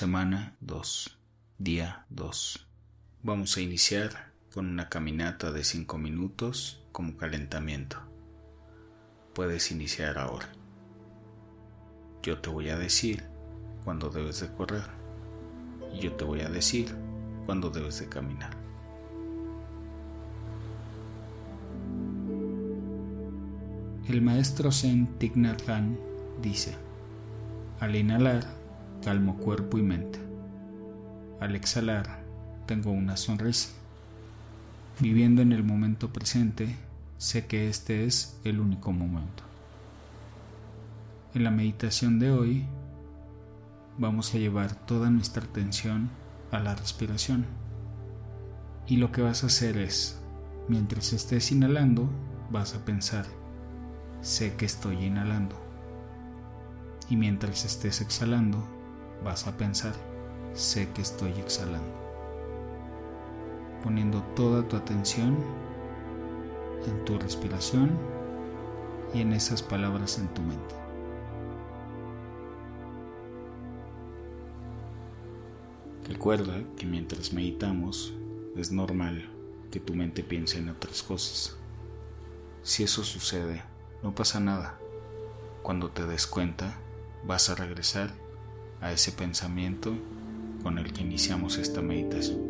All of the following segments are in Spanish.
Semana 2. Día 2. Vamos a iniciar con una caminata de 5 minutos como calentamiento. Puedes iniciar ahora. Yo te voy a decir cuándo debes de correr y yo te voy a decir cuándo debes de caminar. El maestro Zen Thich dice, al inhalar calmo cuerpo y mente. Al exhalar, tengo una sonrisa. Viviendo en el momento presente, sé que este es el único momento. En la meditación de hoy, vamos a llevar toda nuestra atención a la respiración. Y lo que vas a hacer es, mientras estés inhalando, vas a pensar, sé que estoy inhalando. Y mientras estés exhalando, vas a pensar, sé que estoy exhalando, poniendo toda tu atención en tu respiración y en esas palabras en tu mente. Recuerda que mientras meditamos es normal que tu mente piense en otras cosas. Si eso sucede, no pasa nada. Cuando te des cuenta, vas a regresar a ese pensamiento con el que iniciamos esta meditación.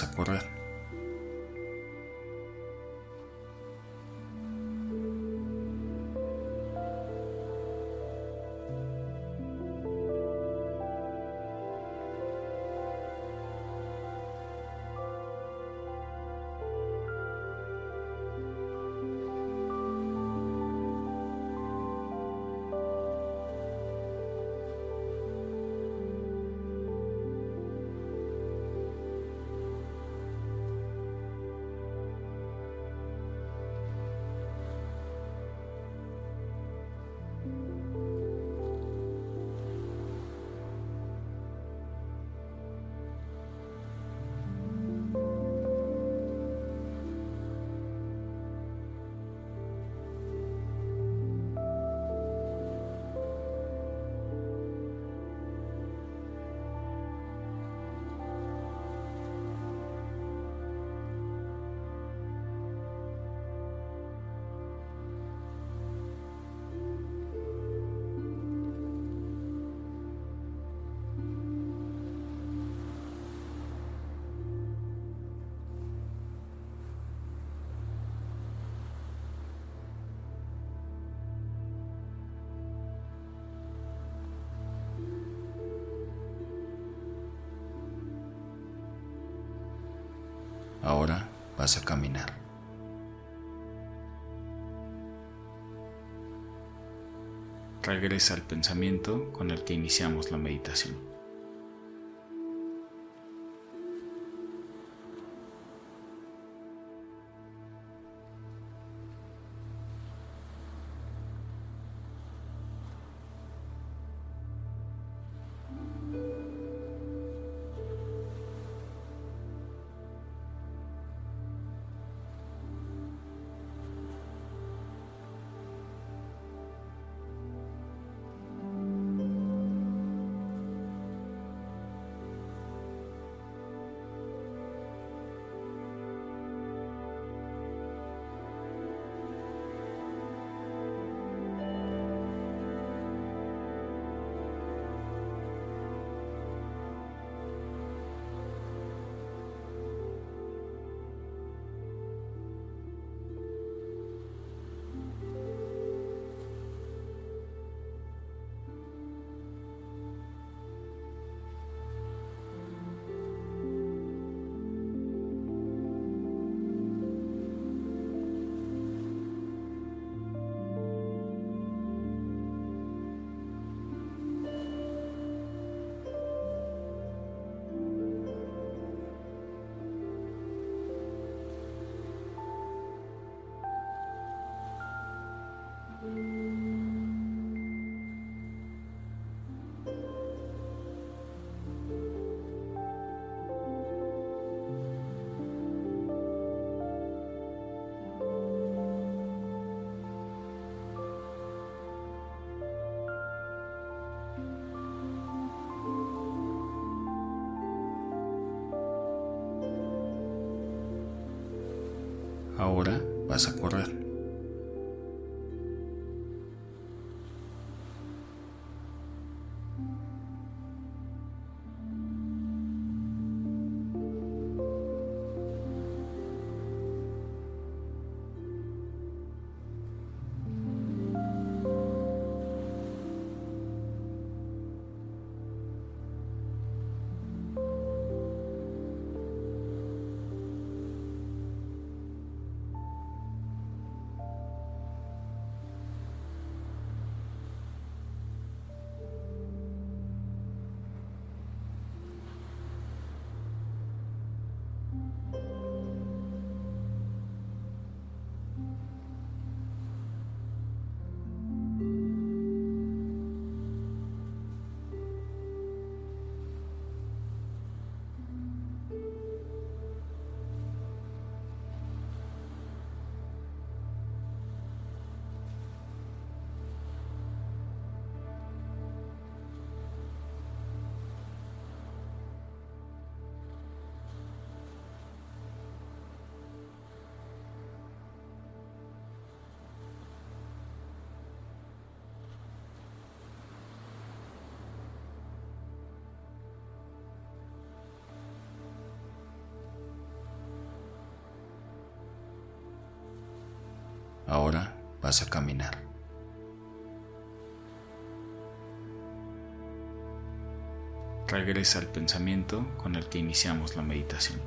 a correr. Ahora vas a caminar. Regresa al pensamiento con el que iniciamos la meditación. Vas a correr. Ahora vas a caminar. Regresa al pensamiento con el que iniciamos la meditación.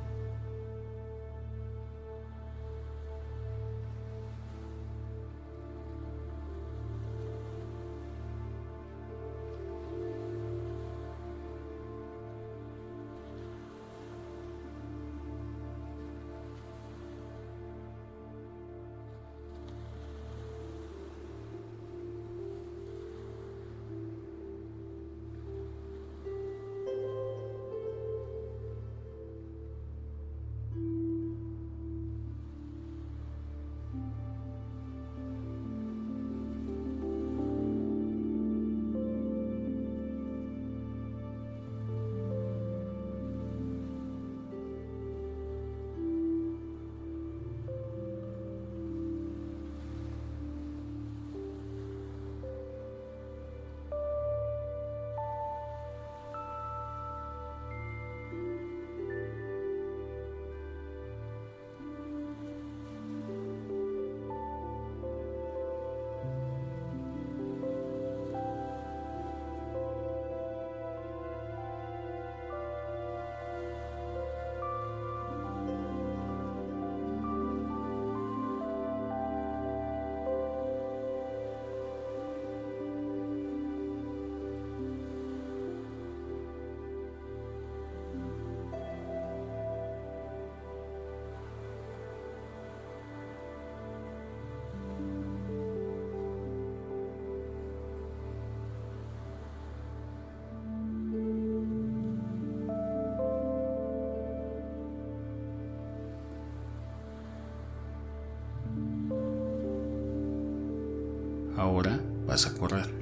Ahora vas a correr.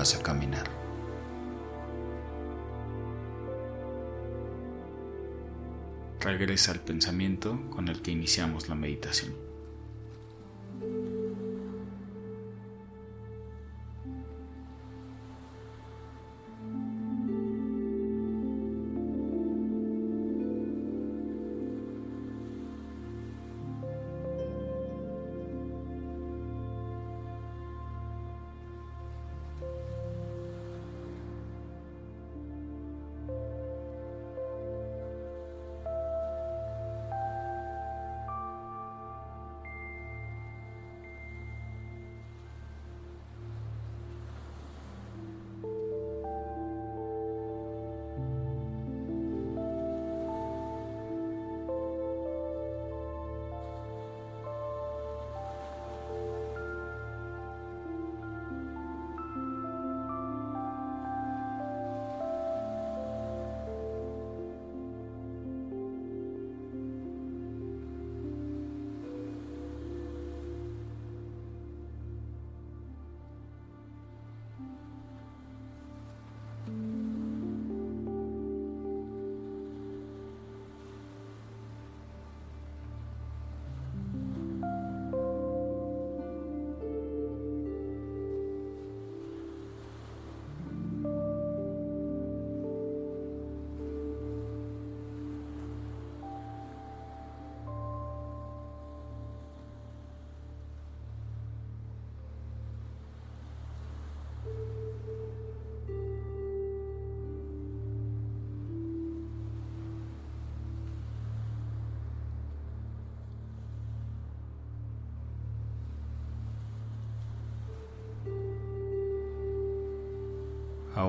Vas a caminar. Regresa al pensamiento con el que iniciamos la meditación.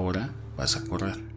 Ahora vas a correr.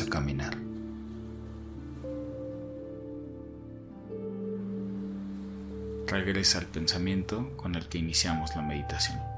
A caminar. Regresa al pensamiento con el que iniciamos la meditación.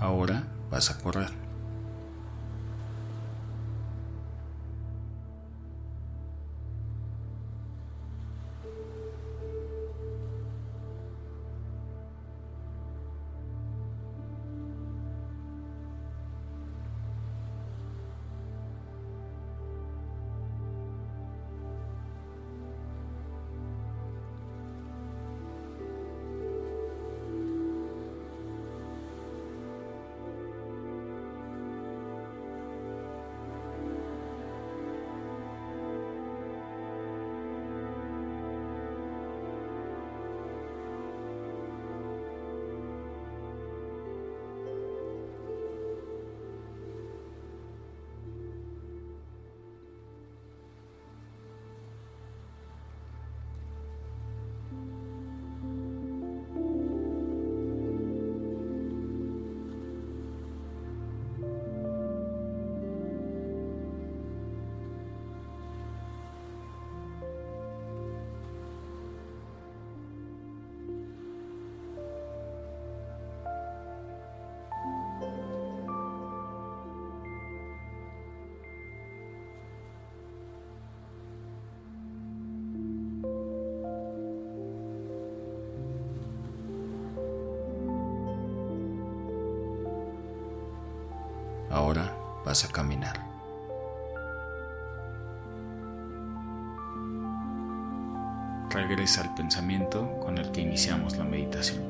Ahora vas a correr. Vas a caminar. Regresa al pensamiento con el que iniciamos la meditación.